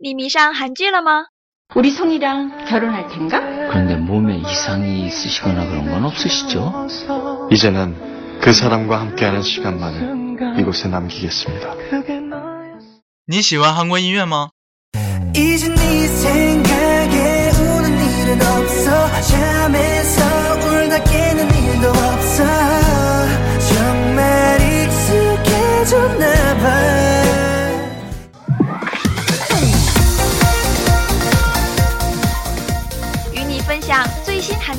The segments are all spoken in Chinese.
你迷上韩剧了吗？ 우리 성이랑 결혼할 텐가? 그런데 몸에 이상이 있으시거나 그런 건 없으시죠? 이제는 그 사람과 함께하는 시간만을 이곳에 남기겠습니다. 你喜欢韩国音乐吗？ 이제 네 생각에 우는 일은 없어 잠에서 울다 깨는 일도 없어 정말 익숙해졌나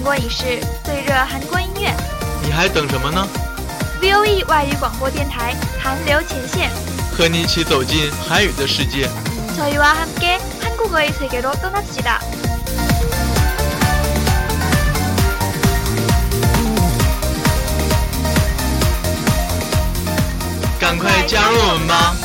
国影视、最热韩国音乐。你还等什么呢？ VOE 外语广播电台韩流前线，和你一起走进韩语的世界。 저희와 함께 한국어의 세계로 떠납시다. 赶快加入我们吧！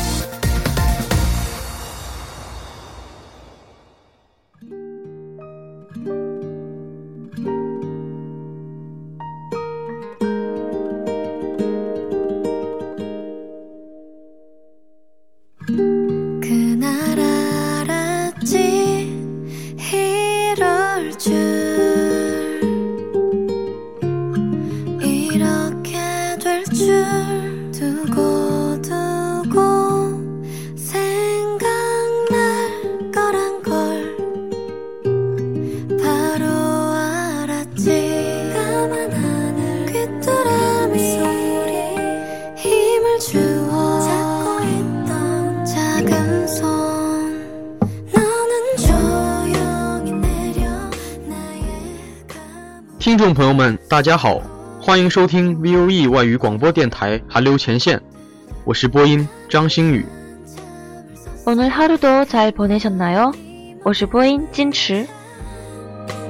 听众朋友们，大家好，欢迎收听 VOE 外语广播电台韩流前线，我是播音张星宇。 오늘 하루도 잘 보내셨나요? 我是播音金池。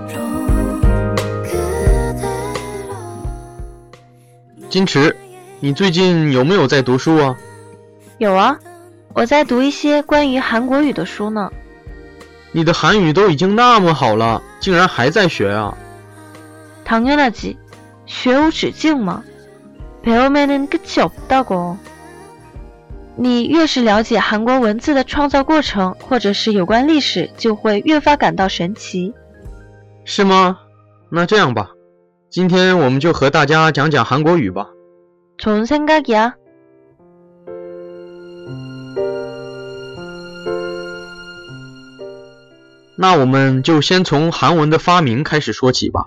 그대로 金池，你最近有没有在读书啊？有啊，我在读一些关于韩国语的书呢。你的韩语都已经那么好了，竟然还在学啊？ 당연하지. 学无止境嘛。배움에는 끝이 없다고. 你越是了解韩国文字的创造过程，或者是有关历史，就会越发感到神奇。是吗？那这样吧，今天我们就和大家讲讲韩国语吧。 좋은 생각이야. 那我们就先从韩文的发明开始说起吧。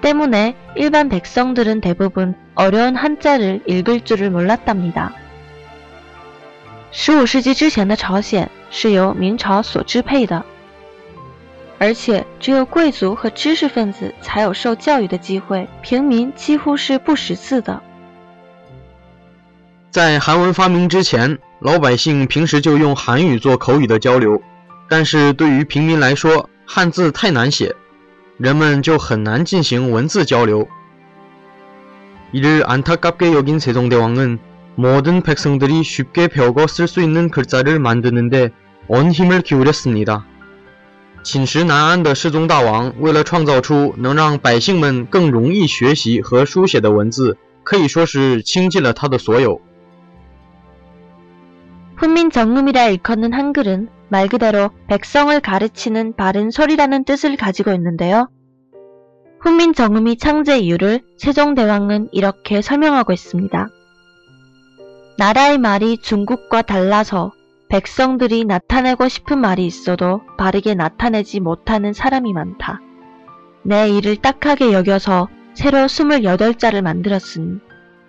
때문에 일반 백성들은 대부분 어려운 한자를 읽을 줄을 몰랐답니다. 15世纪之前的朝鲜是由明朝所支配的，而且只有贵族和知识分子才有受教育的机会，平民几乎是不识字的。在韩文发明之前，老百姓平时就用韩语做口语的交流，但是对于平民来说，汉字太难写， 人们就很难进行文字交流。 이를 안타깝게 여긴 세종대왕은 모든 백성들이 쉽게 배우고 쓸 수 있는 글자를 만드는데 온 힘을 기울였습니다. 寝食难安的世宗大王为了创造出能让百姓们更容易学习和书写的文字，可以说是倾尽了他的所有。 훈민정음이라 일컫는 한글은 말 그대로 백성을 가르치는 바른 소리라는 뜻을 가지고 있는데요. 훈민정음이 창제 이유를 세종대왕은 이렇게 설명하고 있습니다. 나라의 말이 중국과 달라서 백성들이 나타내고 싶은 말이 있어도 바르게 나타내지 못하는 사람이 많다. 내 일을 딱하게 여겨서 새로 28자를 만들었으니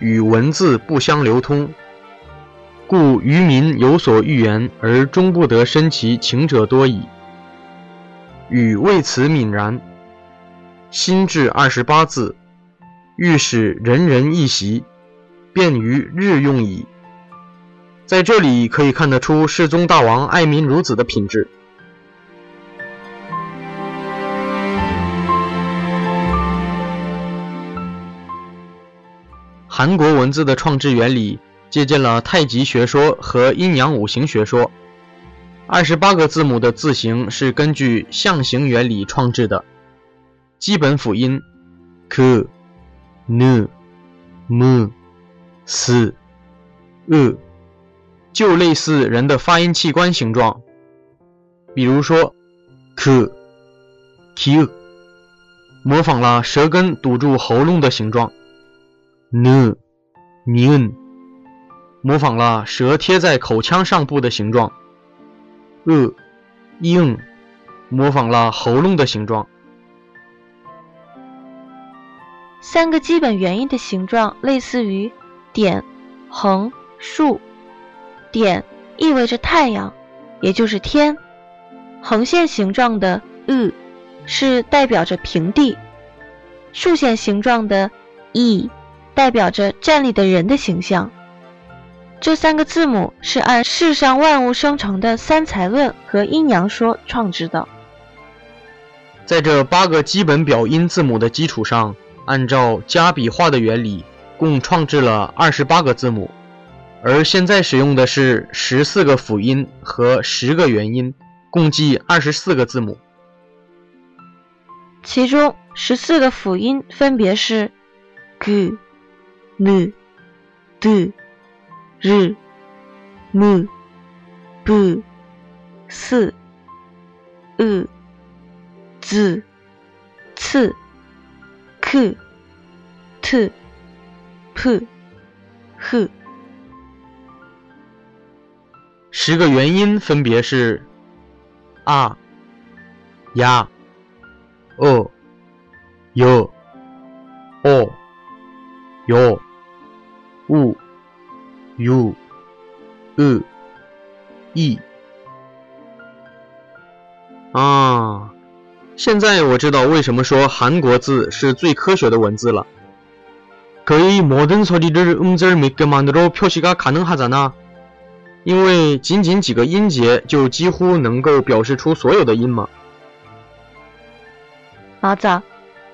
与文字不相流通，故愚民有所欲言而终不得申其情者多矣。禹为此泯然，心至二十八字，欲使人人一习，便于日用矣。在这里可以看得出世宗大王爱民如子的品质。韩国文字的创制原理借鉴了太极学说和阴阳五行学说。二十八个字母的字形是根据象形原理创制的，基本辅音 k、n、m、s、e 就类似人的发音器官形状，比如说 k、q，模仿了舌根堵住喉咙的形状。；n、n，模仿了舌贴在口腔上部的形状。呃，硬，模仿了喉咙的形状。三个基本元音的形状类似于点、横、竖。点意味着太阳，也就是天。横线形状的日是代表着平地，竖线形状的 e 代表着站立的人的形象。这三个字母是按世上万物生成的三才论和阴阳说创制的。在这八个基本表音字母的基础上，按照加笔画的原理，共创制了二十八个字母。而现在使用的是十四个辅音和十个元音，共计二十四个字母。其中十四个辅音分别是 g、n、d。日、木、不、四、二、子、次、克、特、p、h。十个元音分别是啊、呀、哦、哟、哦、哟、u。u、e、e 啊，现在我知道为什么说韩国字是最科学的文字了。可以모든소리를음절몇개만으로표시가가능하잖 아。 因为仅仅几个音节就几乎能够表示出所有的音嘛。맞아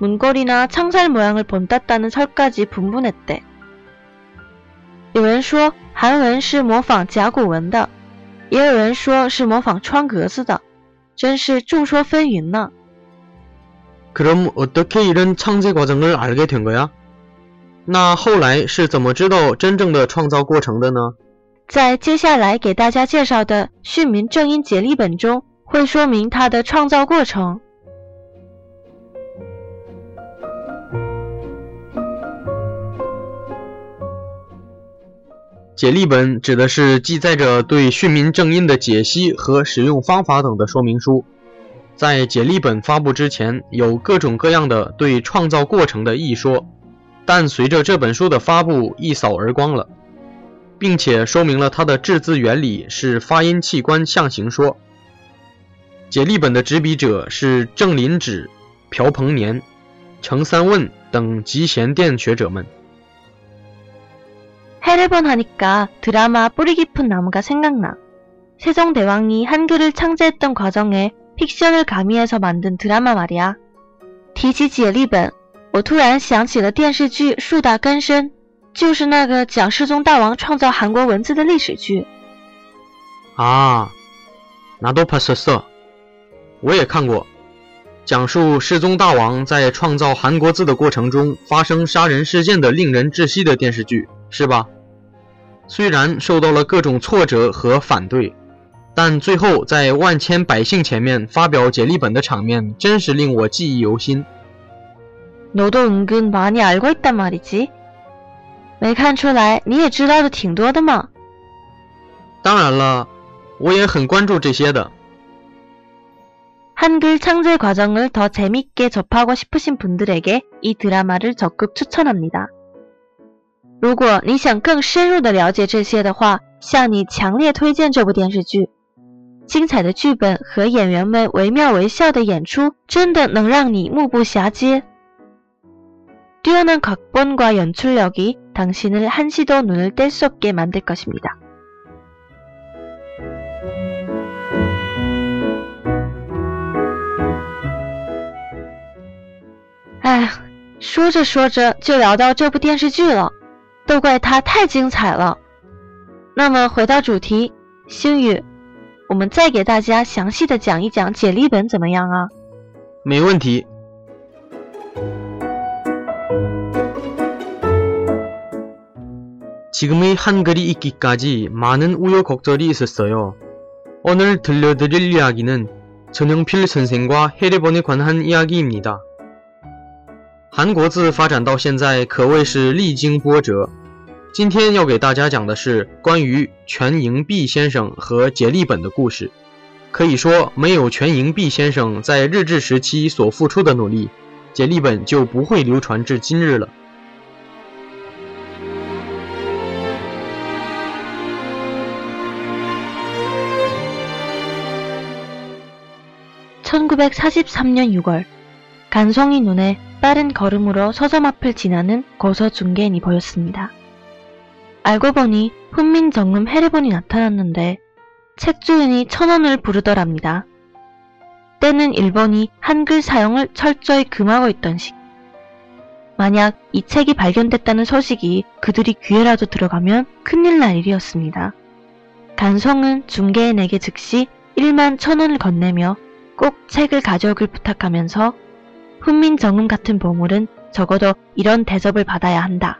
문걸이나창살모양을본땄다는설까지분분했대有人说韩文是模仿甲骨文的，也有人说是模仿窗格子的，真是众说纷纭呢。그럼어떻게이런창제과정을알게된거 야？ 那后来是怎么知道真正的创造过程的呢？在接下来给大家介绍的《训民正音节例本》中会说明它的创造过程。 解例本指的是记载着对训民正音的解析和使用方法等的说明书。在解例本发布之前，有各种各样的对创造过程的一说，但随着这本书的发布，一扫而光了，并且说明了它的制字原理是发音器官象形说。解例本的执笔者是郑林芷、朴鹏年、程三问等集贤殿学者们。 해례본 하니까 드라마 뿌리 깊은 나무가 생각나. 세종대왕이 한글을 창제했던 과정에 픽션을 가미해서 만든 드라마 말이야. 提起解例本，我突然想起了电视剧《树大根深》，就是那个讲世宗大王创造韩国文字的历史剧。 아, 나도 봤었어. 我也看过，讲述世宗大王在创造韩国字的过程中发生杀人事件的令人窒息的电视剧， 是吧？虽然受到了各种挫折和反对，但最后在万千百姓前面发表解离本的场面，真是令我记忆犹新。 너도 은근 많이 알고 있단 말이지. 没看出来你也知道的挺多的嘛。当然了，我也很关注这些的。 한글 창제 과정을 더 재밌게 접하고 싶으신 분들에게 이 드라마를 적극 추천합니다. 如果你想更深入的了解这些的话，向你强烈推荐这部电视剧。精彩的剧本和演员们惟妙惟肖的演出，真的能让你目不暇接。 뛰어난 각본과 연출력이 당신을 한시도 눈을 뗄 수 없게 만들 것입니다. 아, 说着说着就聊到这部电视剧了， 都怪它太精彩了。那么回到主题，星宇，我们再给大家详细的讲一讲解离本怎么样啊？没问题。 지금의 한글이 있기까지 많은 우여곡절이 있었어요. 오늘 들려드릴 이야기는 전영필 선생과 해례본에 관한 이야기입니다. 韩国字发展到现在可谓是历经波折。 今天要给大家讲的是关于全营弼先生和解离本的故事。可以说，没有全营弼先生在日治时期所付出的努力，解离本就不会流传至今日了。 1943년 6월 간성이 눈에 빠른 걸음으로 서점 앞을 지나는 고서 중개인이 보였습니다. 알고 보니 훈민정음 해례본이 나타났는데 책주인이 천원을 부르더랍니다. 때는 일본이 한글 사용을 철저히 금하고 있던 시. 만약 이 책이 발견됐다는 소식이 그들이 귀에라도 들어가면 큰일 날 일이었습니다. 간성은 중개인에게 즉시 1만 천원을 건네며 꼭 책을 가져오길 부탁하면서 훈민정음 같은 보물은 적어도 이런 대접을 받아야 한다.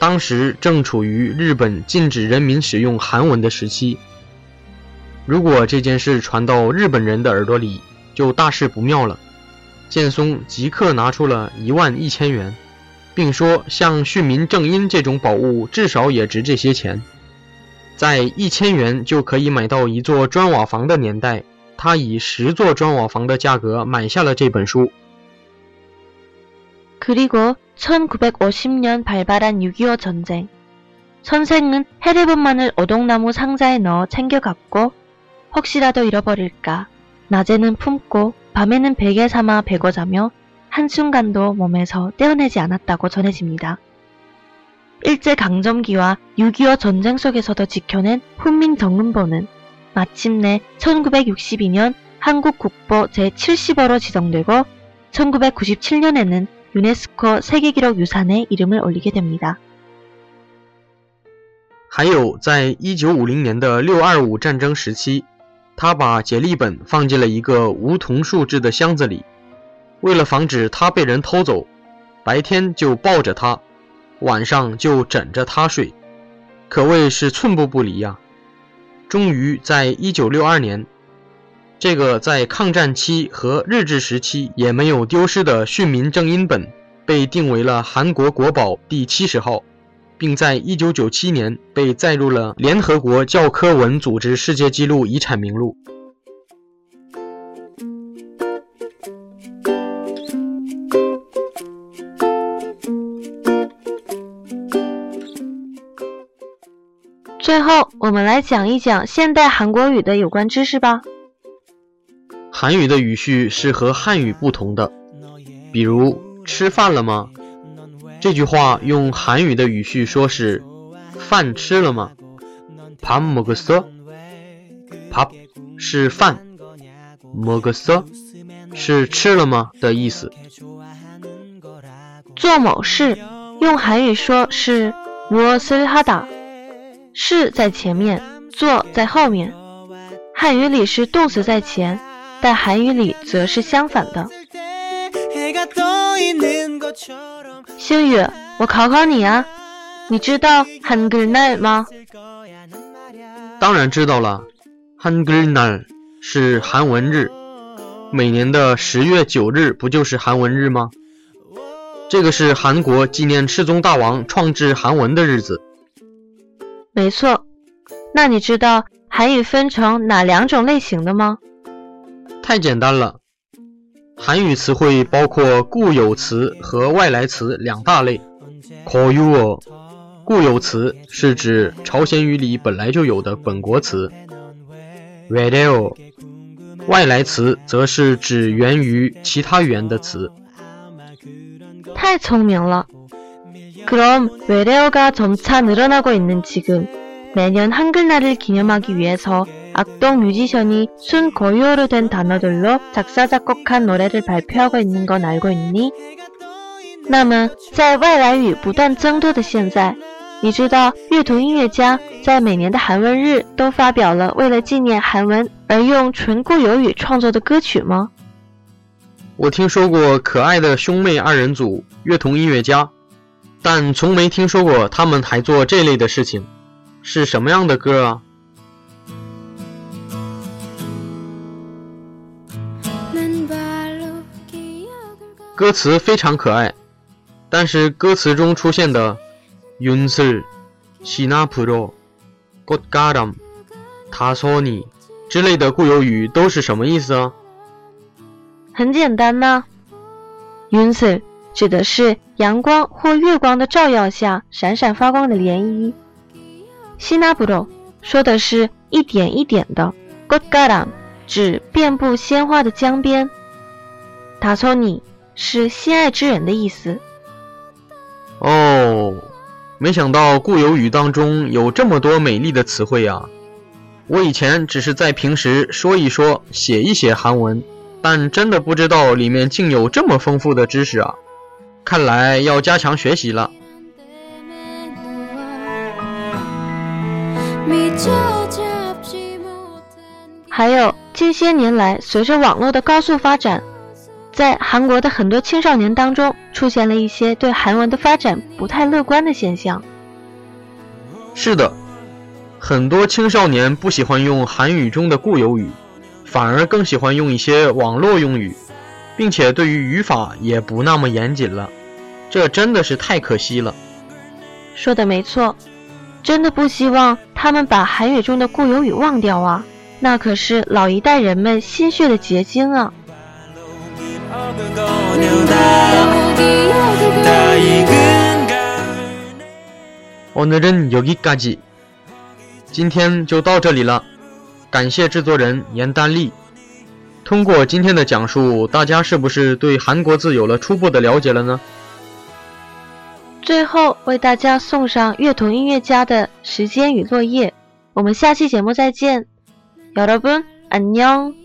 当时正处于日本禁止人民使用韩文的时期。如果这件事传到日本人的耳朵里，就大事不妙了。建松即刻拿出了一万一千元，并说：“像《训民正音》这种宝物，至少也值这些钱。”在一千元就可以买到一座砖瓦房的年代。他以十座砖瓦房的价格买下了这本书。 그리고 1950년 발발한 6.25 전쟁. 선생은 해례본만을 오동나무 상자에 넣어 챙겨갔고 혹시라도 잃어버릴까 낮에는 품고 밤에는 베개 삼아 베고 자며 한순간도 몸에서 떼어내지 않았다고 전해집니다. 일제강점기와 6.25 전쟁 속에서도 지켜낸 훈민정음본은 마침내 1962년 한국 국보 제70호로 지정되고 1997년에는 유네스코 세계기록 유산에 이름을 올리게 됩니다. 还有，在一九五零年的六二五战争时期，他把解例本放进了一个梧桐树制的箱子里，为了防止它被人偷走，白天就抱着它，晚上就枕着它睡，可谓是寸步不离呀、终于在一九六二年， 这个在抗战期和日治时期也没有丢失的《训民正音本》被定为了韩国国宝第七十号，并在一九九七年被载入了联合国教科文组织世界纪录遗产名录。最后，我们来讲一讲现代韩国语的有关知识吧。韩语的语序是和汉语不同的，比如 吃饭了吗？这句话用韩语的语序说是饭吃了吗？밥먹었어？밥是饭，먹었어是吃了吗的意思。做某事用韩语说是무엇을하다，是在前面，做在后面。汉语里是动词在前， 但韩语里则是相反的。星宇，我考考你啊，你知道 Hangul Nal 吗？当然知道了，Hangul Nal 是韩文日，每年的十月九日不就是韩文日吗？这个是韩国纪念世宗大王创制韩文的日子。没错，那你知道韩语分成哪两种类型的吗？太简单了，韩语词汇包括固有词和外来词两大类。고유哦，固有词是指朝鲜语里本来就有的本国词。외래 어， 外来词则是指源于其他语言的词。太聪明了。그럼외래어가 점차 늘어나고 있는 지금 매년 한글날을 기념하기 위해서 악동 뮤지션이 순 고유어로 된 단어들로 작사 작곡한 노래를 발표하고 있는 건 알고 있니? 那么，在外来语不断增多的现在，你知道乐童音乐家在每年的韩文日都发表了为了纪念韩文而用纯固有语创作的歌曲吗？我听说过可爱的兄妹二人组乐童音乐家，但从没听说过他们还做这类的事情。是什么样的歌啊？ 歌词非常可爱，但是歌词中出现的“윤슬시나프로꽃가람다소니”之类的固有语都是什么意思啊？很简单呢，윤슬指的是阳光或月光的照耀下闪闪发光的涟漪。시나브로说的是一点一点的꽃가람指遍布鲜花的江边。다소니 是心爱之人的意思。哦，没想到固有语当中有这么多美丽的词汇啊！我以前只是在平时说一说、写一写韩文，但真的不知道里面竟有这么丰富的知识啊！看来要加强学习了。还有近些年来，随着网络的高速发展，在韩国的很多青少年当中，出现了一些对韩文的发展不太乐观的现象。是的，很多青少年不喜欢用韩语中的固有语，反而更喜欢用一些网络用语，并且对于语法也不那么严谨了。这真的是太可惜了。说的没错，真的不希望他们把韩语中的固有语忘掉啊！那可是老一代人们心血的结晶啊！오늘은 여기까지. 今天就到这里了，感谢制作人严丹丽。通过今天的讲述，大家是不是对韩国字有了初步的了解了呢？最后为大家送上乐童音乐家的《时间与落叶》，我们下期节目再见，여러분안 녕。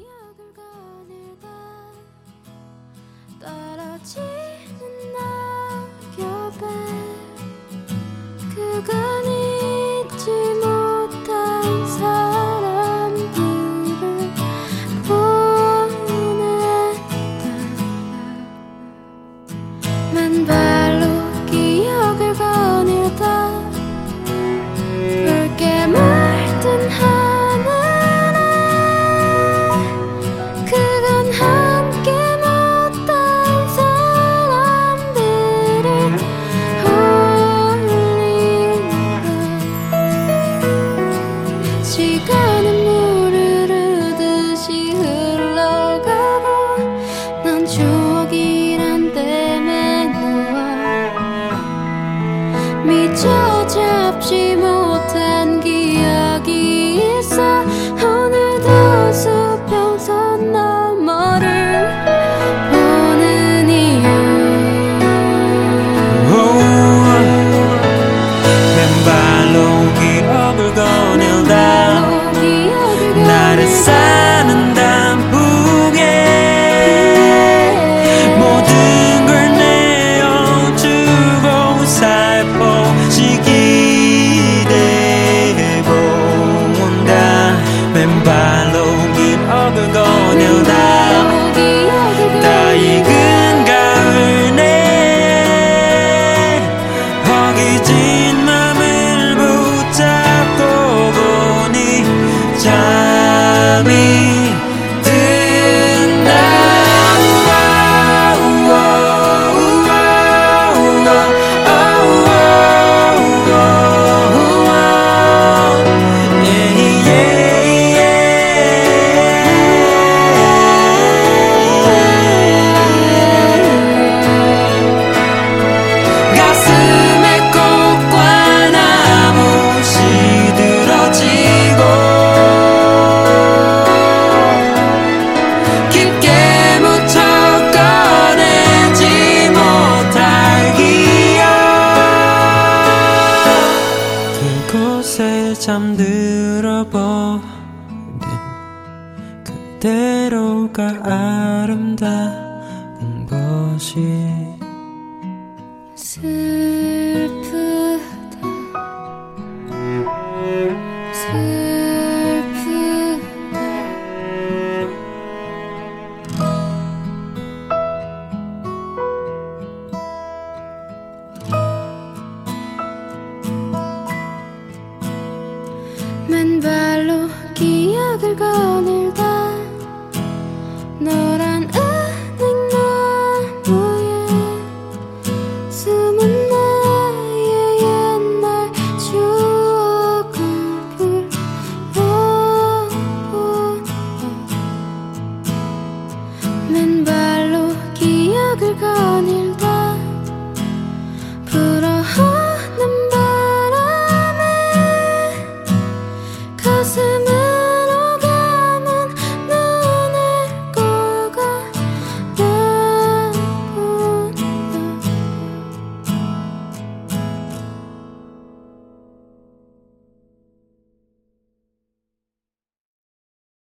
자기 진 그